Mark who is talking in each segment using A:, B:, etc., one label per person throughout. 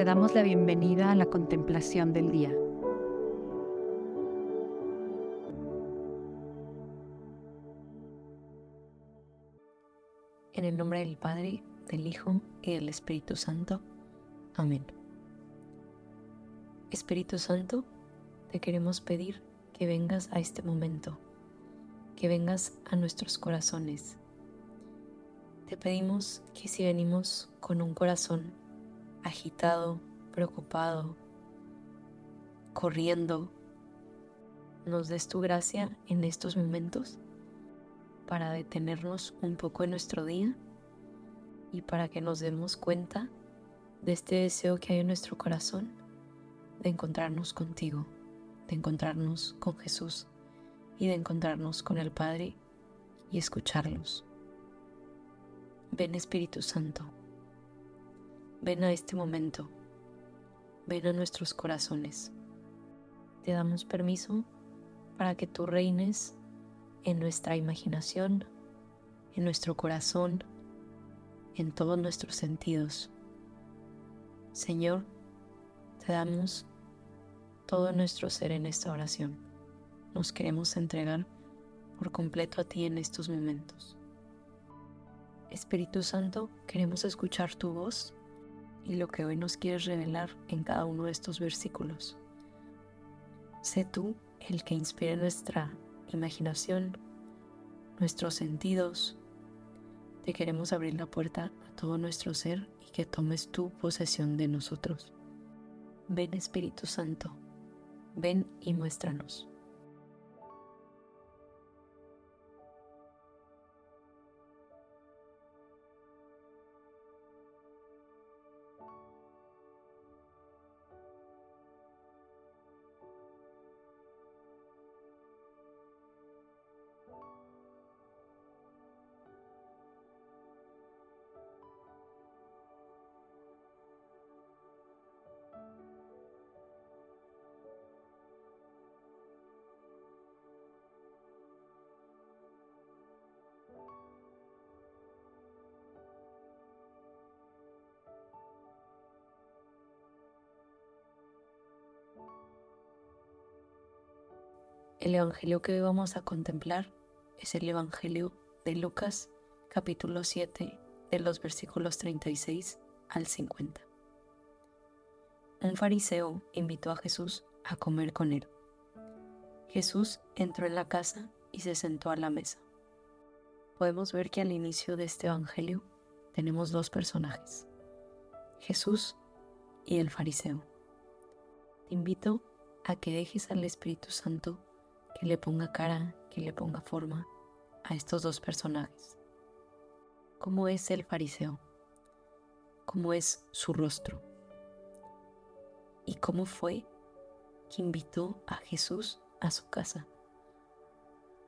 A: te damos la bienvenida a la contemplación del día.
B: En el nombre del Padre, del Hijo y del Espíritu Santo. Amén. Espíritu Santo, te queremos pedir que vengas a este momento, que vengas a nuestros corazones. Te pedimos que si venimos con un corazón agitado, preocupado, corriendo, nos des tu gracia en estos momentos para detenernos un poco en nuestro día y para que nos demos cuenta de este deseo que hay en nuestro corazón de encontrarnos contigo, de encontrarnos con Jesús y de encontrarnos con el Padre y escucharlos. Ven Espíritu Santo. Ven a este momento, ven a nuestros corazones. Te damos permiso para que tú reines en nuestra imaginación, en nuestro corazón, en todos nuestros sentidos. Señor, te damos todo nuestro ser en esta oración. Nos queremos entregar por completo a ti en estos momentos. Espíritu Santo, queremos escuchar tu voz y lo que hoy nos quieres revelar en cada uno de estos versículos. Sé tú el que inspire nuestra imaginación, nuestros sentidos. Te queremos abrir la puerta a todo nuestro ser y que tomes tu posesión de nosotros. Ven Espíritu Santo, ven y muéstranos. El Evangelio que hoy vamos a contemplar es el Evangelio de Lucas capítulo 7 de los versículos 36 al 50. Un fariseo invitó a Jesús a comer con él. Jesús entró en la casa y se sentó a la mesa. Podemos ver que al inicio de este Evangelio tenemos dos personajes, Jesús y el fariseo. Te invito a que dejes al Espíritu Santo que le ponga cara, que le ponga forma a estos dos personajes. ¿Cómo es el fariseo? ¿Cómo es su rostro? ¿Y cómo fue que invitó a Jesús a su casa?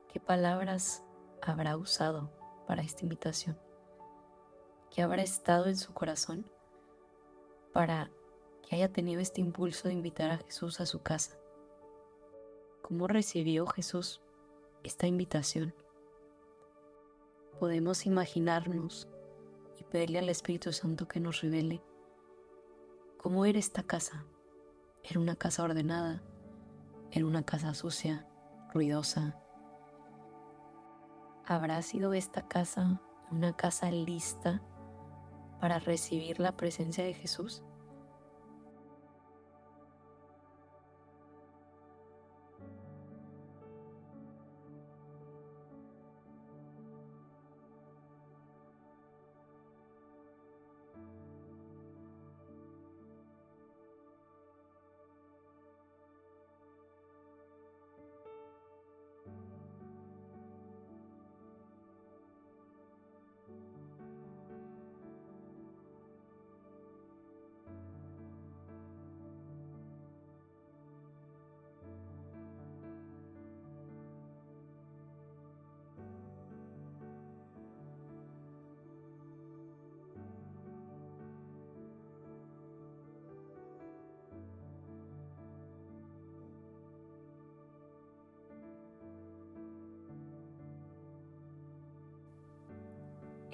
B: ¿Qué palabras habrá usado para esta invitación? ¿Qué habrá estado en su corazón para que haya tenido este impulso de invitar a Jesús a su casa? ¿Cómo recibió Jesús esta invitación? Podemos imaginarnos y pedirle al Espíritu Santo que nos revele cómo era esta casa. Era una casa ordenada, era una casa sucia, ruidosa. ¿Habrá sido esta casa una casa lista para recibir la presencia de Jesús?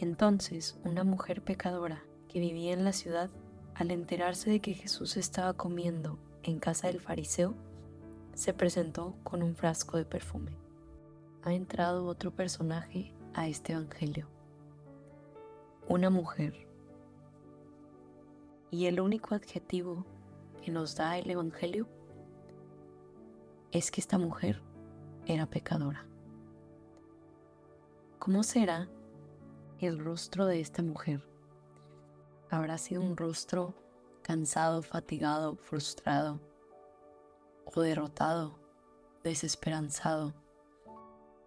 B: Entonces una mujer pecadora que vivía en la ciudad al enterarse de que Jesús estaba comiendo en casa del fariseo, se presentó con un frasco de perfume. Ha entrado otro personaje a este Evangelio. Una mujer. Y el único adjetivo que nos da el Evangelio es que esta mujer era pecadora. ¿Cómo será el rostro de esta mujer? ¿Habrá sido un rostro cansado, fatigado, frustrado o derrotado, desesperanzado?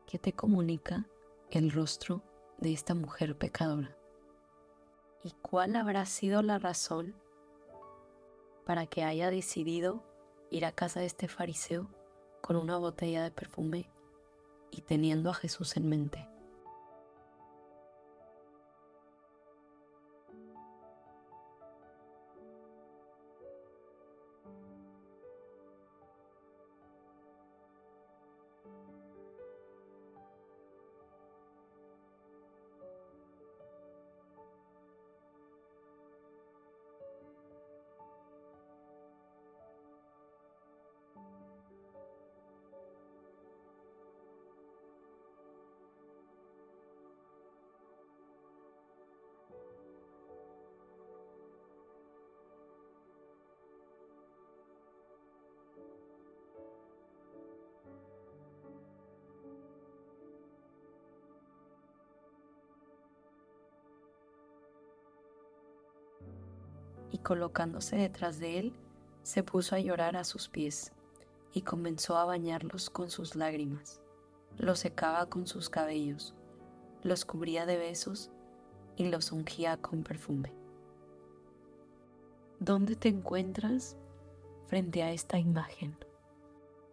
B: ¿Qué te comunica el rostro de esta mujer pecadora? ¿Y cuál habrá sido la razón para que haya decidido ir a casa de este fariseo con una botella de perfume y teniendo a Jesús en mente? Colocándose detrás de él, se puso a llorar a sus pies y comenzó a bañarlos con sus lágrimas. Los secaba con sus cabellos, los cubría de besos y los ungía con perfume. ¿Dónde te encuentras frente a esta imagen?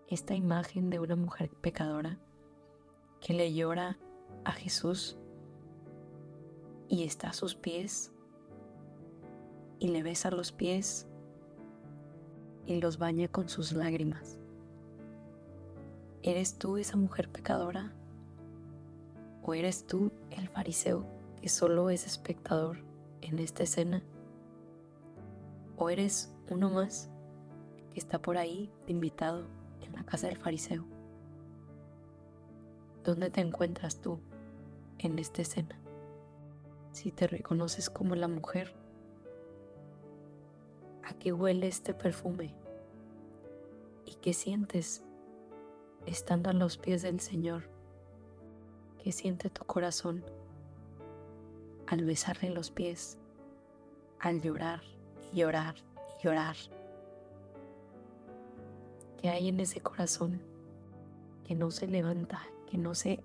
B: Esta imagen de una mujer pecadora que le llora a Jesús y está a sus pies y le besa los pies y los baña con sus lágrimas. ¿Eres tú esa mujer pecadora? ¿O eres tú el fariseo que solo es espectador en esta escena? ¿O eres uno más que está por ahí invitado en la casa del fariseo? ¿Dónde te encuentras tú en esta escena? Si te reconoces como la mujer ¿A qué huele este perfume? ¿Y qué sientes estando a los pies del Señor? ¿Qué siente tu corazón al besarle los pies, al llorar y llorar y llorar? ¿Qué hay en ese corazón que no se levanta, que no se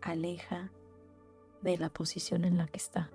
B: aleja de la posición en la que está?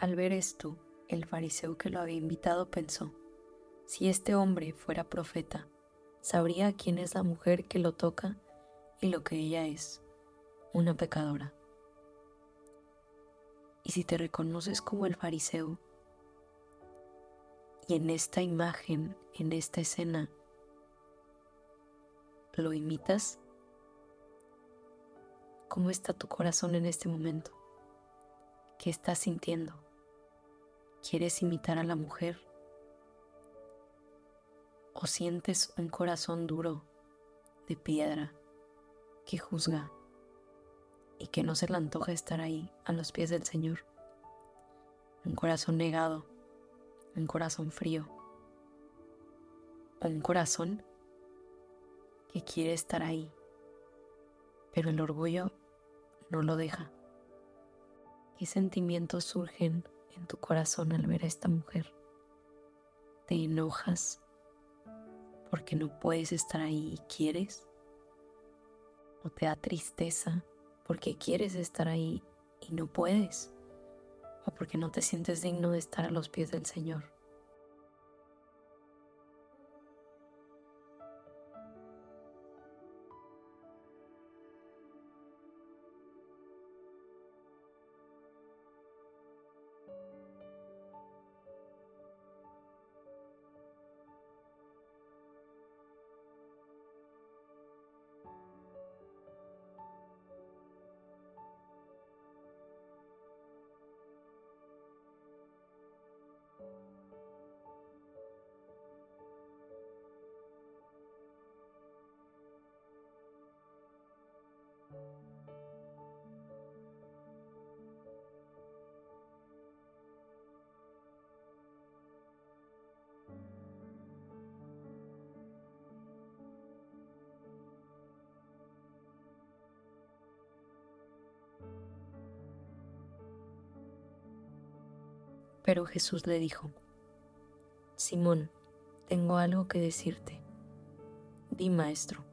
B: Al ver esto, el fariseo que lo había invitado pensó, si este hombre fuera profeta, sabría quién es la mujer que lo toca y lo que ella es, una pecadora. Y si te reconoces como el fariseo, y en esta imagen, en esta escena, lo imitas, ¿cómo está tu corazón en este momento? ¿Qué estás sintiendo? ¿Quieres imitar a la mujer? ¿O sientes un corazón duro de piedra que juzga y que no se le antoja estar ahí a los pies del Señor. Un corazón negado, un corazón frío, un corazón que quiere estar ahí, pero el orgullo no lo deja. ¿Qué sentimientos surgen en tu corazón al ver a esta mujer? ¿Te enojas porque no puedes estar ahí y quieres? ¿O te da tristeza porque quieres estar ahí y no puedes? ¿O porque no te sientes digno de estar a los pies del Señor? Pero Jesús le dijo, Simón, tengo algo que decirte. Di, maestro,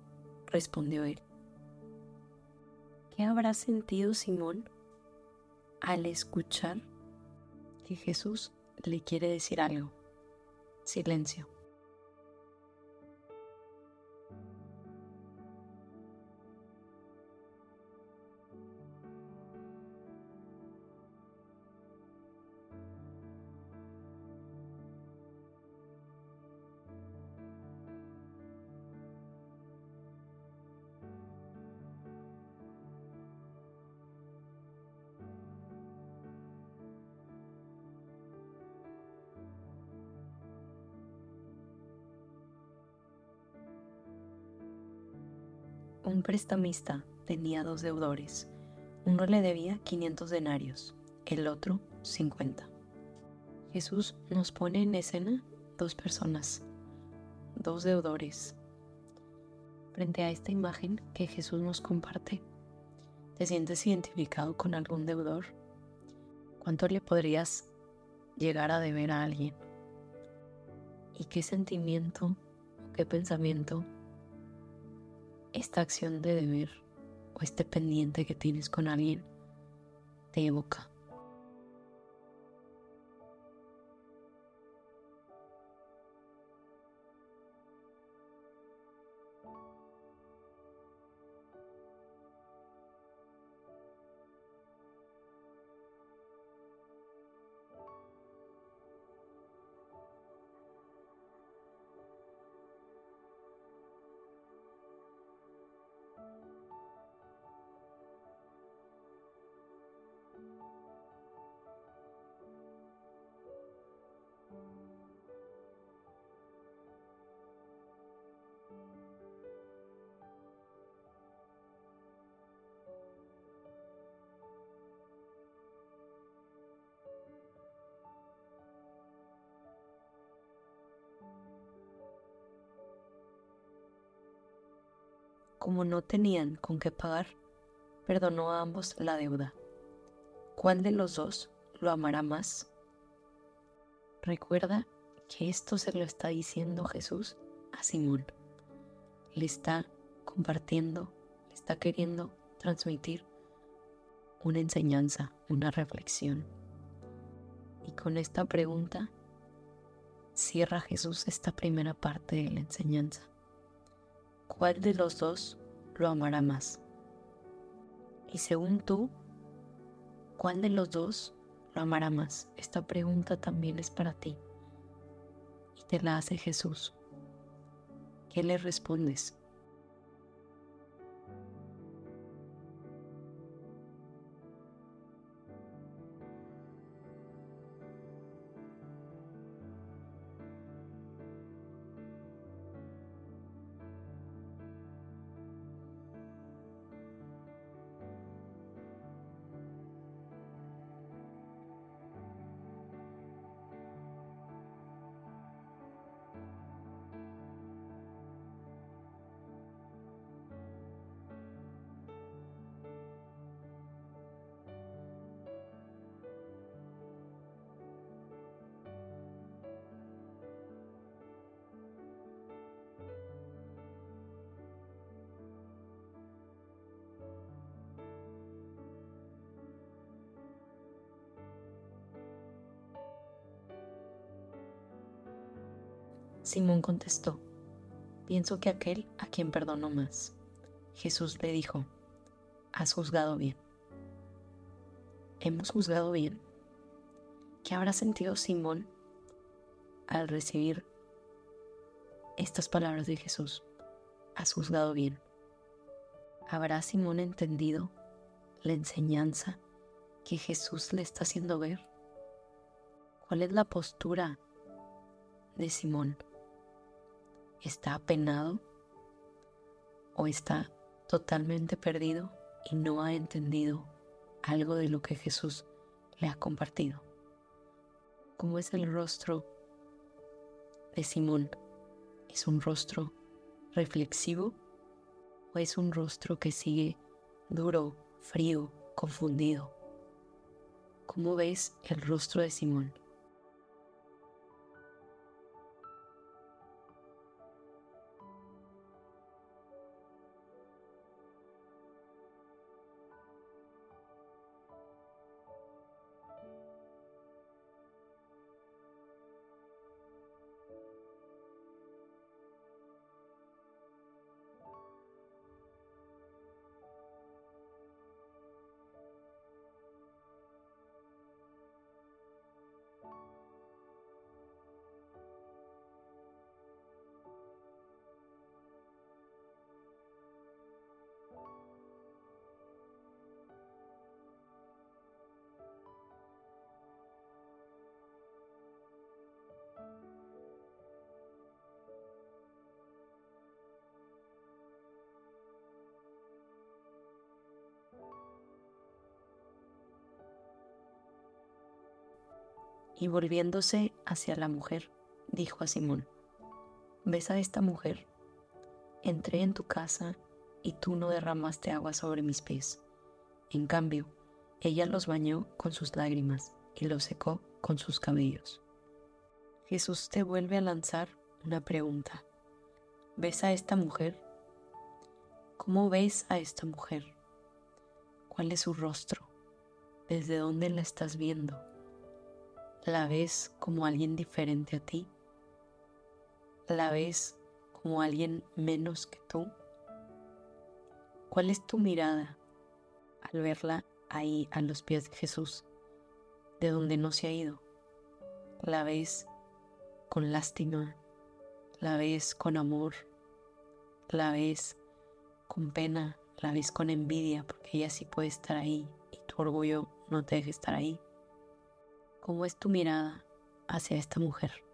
B: respondió él. ¿Qué habrá sentido Simón al escuchar que Jesús le quiere decir algo? Silencio. Un prestamista tenía dos deudores. Uno le debía 500 denarios, el otro 50. Jesús nos pone en escena dos personas, dos deudores. Frente a esta imagen que Jesús nos comparte, ¿te sientes identificado con algún deudor? ¿Cuánto le podrías llegar a deber a alguien? ¿Y qué sentimiento o qué pensamiento esta acción de deber o este pendiente que tienes con alguien te evoca. Como no tenían con qué pagar, perdonó a ambos la deuda. ¿Cuál de los dos lo amará más? Recuerda que esto se lo está diciendo Jesús a Simón. Le está compartiendo, le está queriendo transmitir una enseñanza, una reflexión. Y con esta pregunta cierra Jesús esta primera parte de la enseñanza. ¿Cuál de los dos lo amará más? Y según tú, ¿cuál de los dos lo amará más? Esta pregunta también es para ti. Y te la hace Jesús. ¿Qué le respondes? Simón contestó, pienso que aquel a quien perdonó más. Jesús le dijo, has juzgado bien. ¿Hemos juzgado bien? ¿Qué habrá sentido Simón al recibir estas palabras de Jesús? Has juzgado bien. ¿Habrá Simón entendido la enseñanza que Jesús le está haciendo ver? ¿Cuál es la postura de Simón? ¿Está apenado o está totalmente perdido y no ha entendido algo de lo que Jesús le ha compartido. ¿Cómo es el rostro de Simón? ¿Es un rostro reflexivo o es un rostro que sigue duro, frío, confundido? ¿Cómo ves el rostro de Simón? Y volviéndose hacia la mujer, dijo a Simón, ¿ves a esta mujer? Entré en tu casa y tú no derramaste agua sobre mis pies. En cambio, ella los bañó con sus lágrimas y los secó con sus cabellos. Jesús te vuelve a lanzar una pregunta. ¿Ves a esta mujer? ¿Cómo ves a esta mujer? ¿Cuál es su rostro? ¿Desde dónde la estás viendo? La ves como alguien diferente a ti, la ves como alguien menos que tú. ¿Cuál es tu mirada al verla ahí a los pies de Jesús, de donde no se ha ido? La ves con lástima, la ves con amor, la ves con pena, la ves con envidia porque ella sí puede estar ahí y tu orgullo no te deja estar ahí. ¿Cómo es tu mirada hacia esta mujer?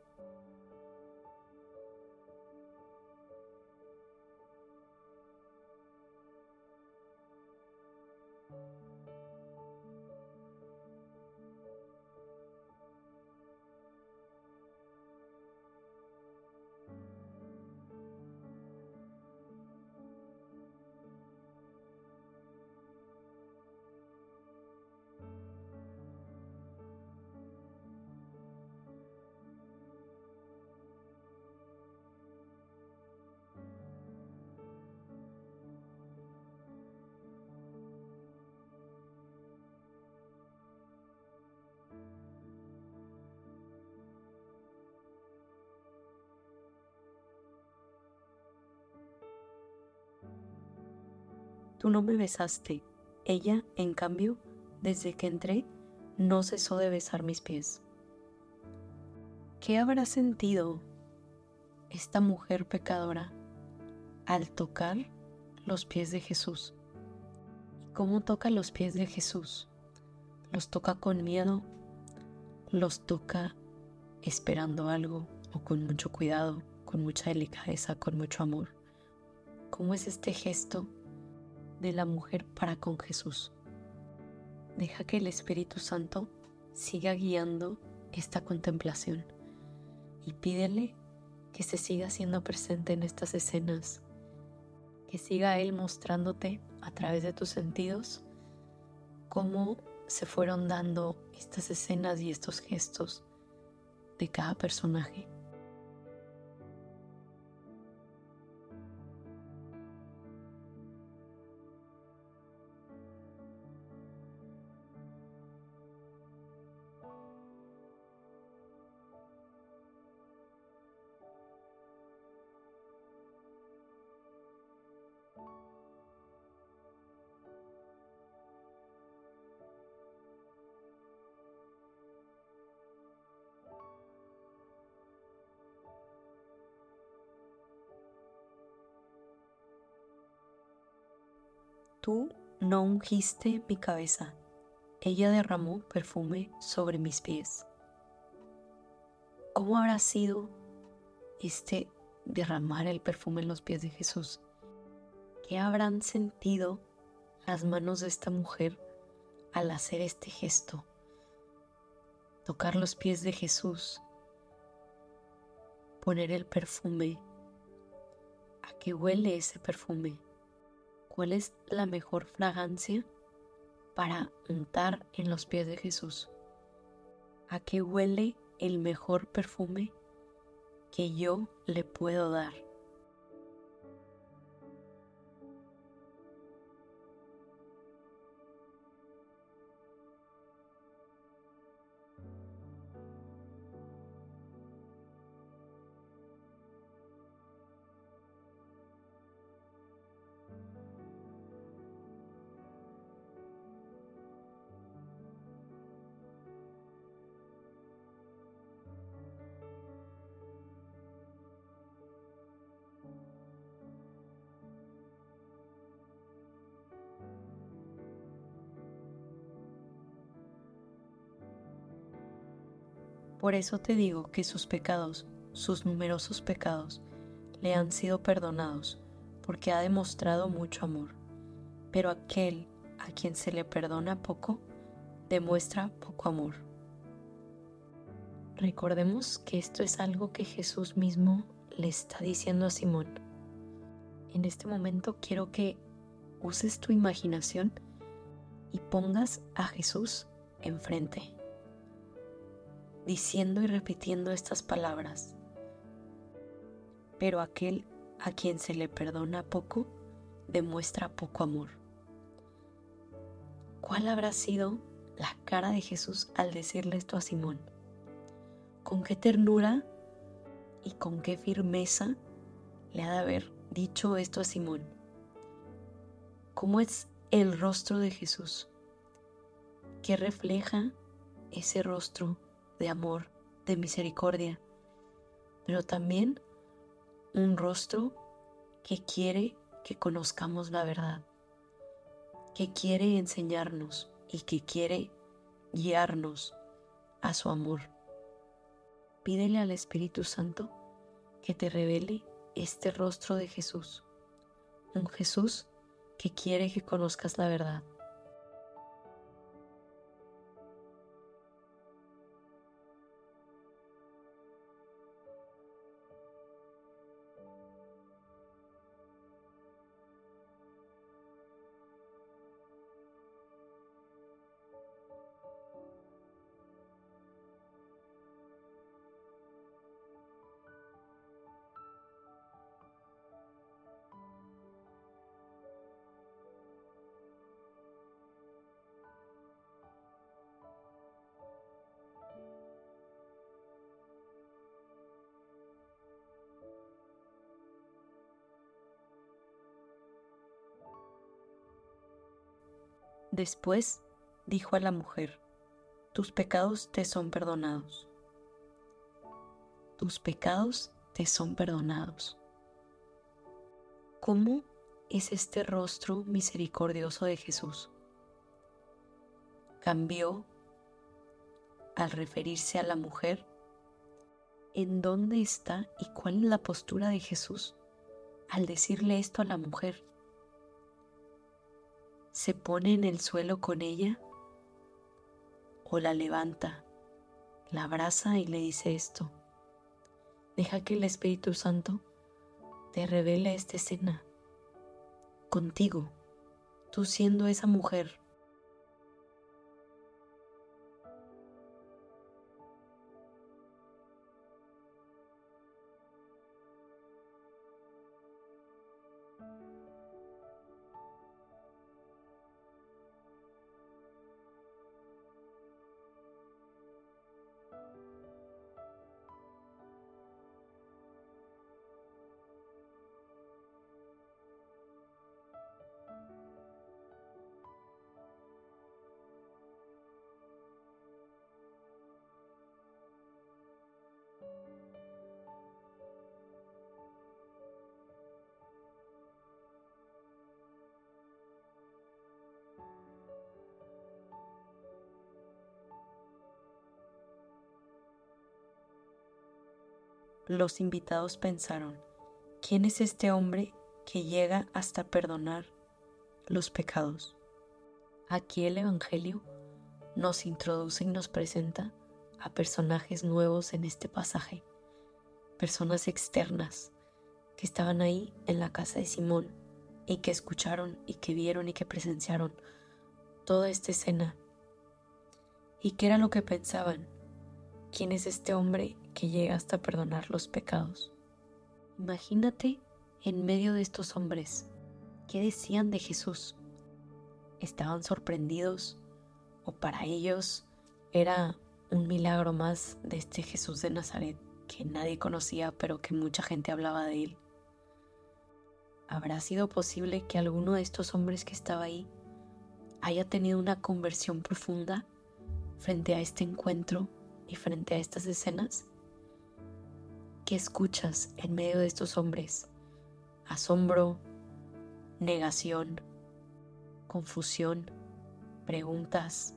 B: Tú no me besaste. Ella, en cambio, desde que entré, no cesó de besar mis pies. ¿Qué habrá sentido esta mujer pecadora al tocar los pies de Jesús? ¿Y cómo toca los pies de Jesús? ¿Los toca con miedo? ¿Los toca esperando algo o con mucho cuidado, con mucha delicadeza, con mucho amor? ¿Cómo es este gesto de la mujer para con Jesús. Deja que el Espíritu Santo siga guiando esta contemplación y pídele que se siga siendo presente en estas escenas, que siga Él mostrándote a través de tus sentidos cómo se fueron dando estas escenas y estos gestos de cada personaje. Tú no ungiste mi cabeza, ella derramó perfume sobre mis pies. ¿Cómo habrá sido este derramar el perfume en los pies de Jesús? ¿Qué habrán sentido las manos de esta mujer al hacer este gesto? Tocar los pies de Jesús, poner el perfume. ¿A qué huele ese perfume? ¿Cuál es la mejor fragancia para untar en los pies de Jesús? ¿A qué huele el mejor perfume que yo le puedo dar? Por eso te digo que sus pecados, sus numerosos pecados, le han sido perdonados, porque ha demostrado mucho amor. Pero aquel a quien se le perdona poco, demuestra poco amor. Recordemos que esto es algo que Jesús mismo le está diciendo a Simón. En este momento quiero que uses tu imaginación y pongas a Jesús enfrente diciendo y repitiendo estas palabras. Pero aquel a quien se le perdona poco, demuestra poco amor. ¿Cuál habrá sido la cara de Jesús al decirle esto a Simón? ¿Con qué ternura y con qué firmeza le ha de haber dicho esto a Simón? ¿Cómo es el rostro de Jesús? ¿Qué refleja ese rostro de amor, de misericordia, pero también un rostro que quiere que conozcamos la verdad, que quiere enseñarnos y que quiere guiarnos a su amor. Pídele al Espíritu Santo que te revele este rostro de Jesús, un Jesús que quiere que conozcas la verdad Después dijo a la mujer, tus pecados te son perdonados. Tus pecados te son perdonados. ¿Cómo es este rostro misericordioso de Jesús? Cambió al referirse a la mujer. ¿En dónde está y cuál es la postura de Jesús al decirle esto a la mujer? Se pone en el suelo con ella o la levanta, la abraza y le dice esto. Deja que el Espíritu Santo te revele esta escena contigo, tú siendo esa mujer los invitados pensaron, ¿quién es este hombre que llega hasta perdonar los pecados? Aquí el Evangelio nos introduce y nos presenta a personajes nuevos en este pasaje, personas externas que estaban ahí en la casa de Simón y que escucharon y que vieron y que presenciaron toda esta escena. ¿Y qué era lo que pensaban? ¿Quién es este hombre que llega hasta perdonar los pecados? Imagínate en medio de estos hombres, ¿qué decían de Jesús? ¿Estaban sorprendidos? ¿O para ellos era un milagro más de este Jesús de Nazaret que nadie conocía pero que mucha gente hablaba de él? ¿Habrá sido posible que alguno de estos hombres que estaba ahí haya tenido una conversión profunda frente a este encuentro y frente a estas escenas? ¿Qué escuchas en medio de estos hombres? Asombro, negación, confusión, preguntas,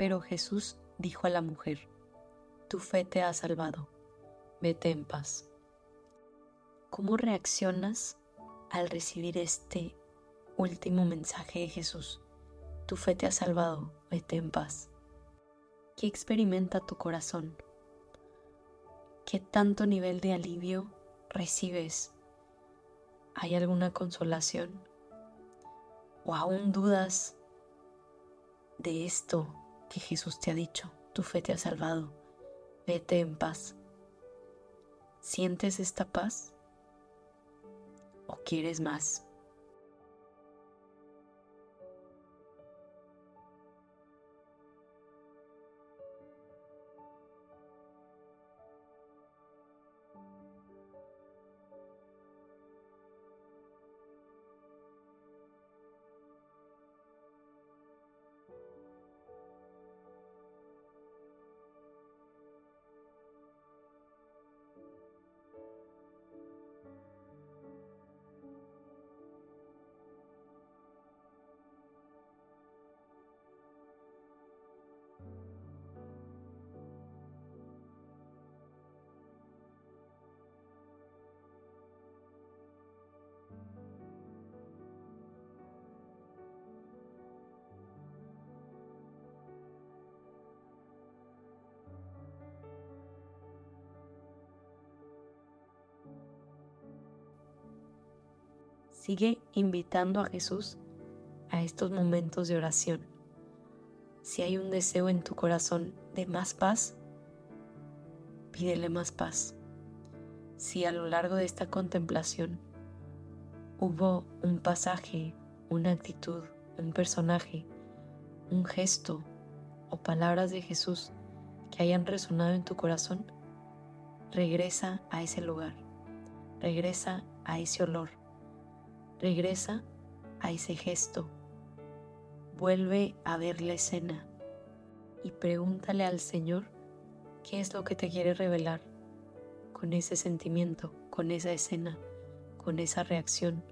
B: Pero Jesús dijo a la mujer, Tu fe te ha salvado, vete en paz. ¿Cómo reaccionas al recibir este último mensaje de Jesús? Tu fe te ha salvado, vete en paz. ¿Qué experimenta tu corazón? ¿Qué tanto nivel de alivio recibes? ¿Hay alguna consolación? ¿O aún dudas de esto que Jesús te ha dicho, tu fe te ha salvado, vete en paz. ¿Sientes esta paz? ¿O quieres más? Sigue invitando a Jesús a estos momentos de oración. Si hay un deseo en tu corazón de más paz, pídele más paz. Si a lo largo de esta contemplación hubo un pasaje, una actitud, un personaje, un gesto o palabras de Jesús que hayan resonado en tu corazón, regresa a ese lugar, regresa a ese olor, Regresa a ese gesto. Vuelve a ver la escena y pregúntale al Señor qué es lo que te quiere revelar con ese sentimiento, con esa escena, con esa reacción,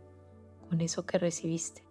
B: con eso que recibiste.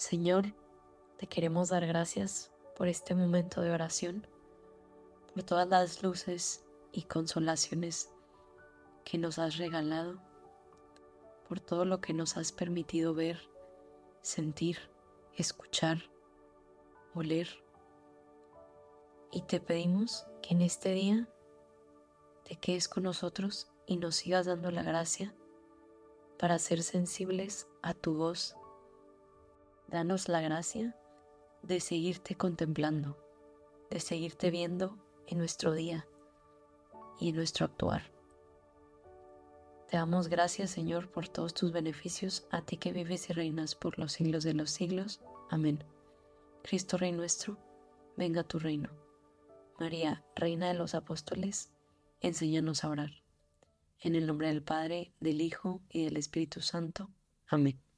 B: Señor, te queremos dar gracias por este momento de oración, por todas las luces y consolaciones que nos has regalado, por todo lo que nos has permitido ver, sentir, escuchar, oler. Y te pedimos que en este día te quedes con nosotros y nos sigas dando la gracia para ser sensibles a tu voz. Danos la gracia de seguirte contemplando, de seguirte viendo en nuestro día y en nuestro actuar. Te damos gracias, Señor, por todos tus beneficios, a ti que vives y reinas por los siglos de los siglos. Amén. Cristo Rey nuestro, venga a tu reino. María, Reina de los Apóstoles, enséñanos a orar. En el nombre del Padre, del Hijo y del Espíritu Santo. Amén.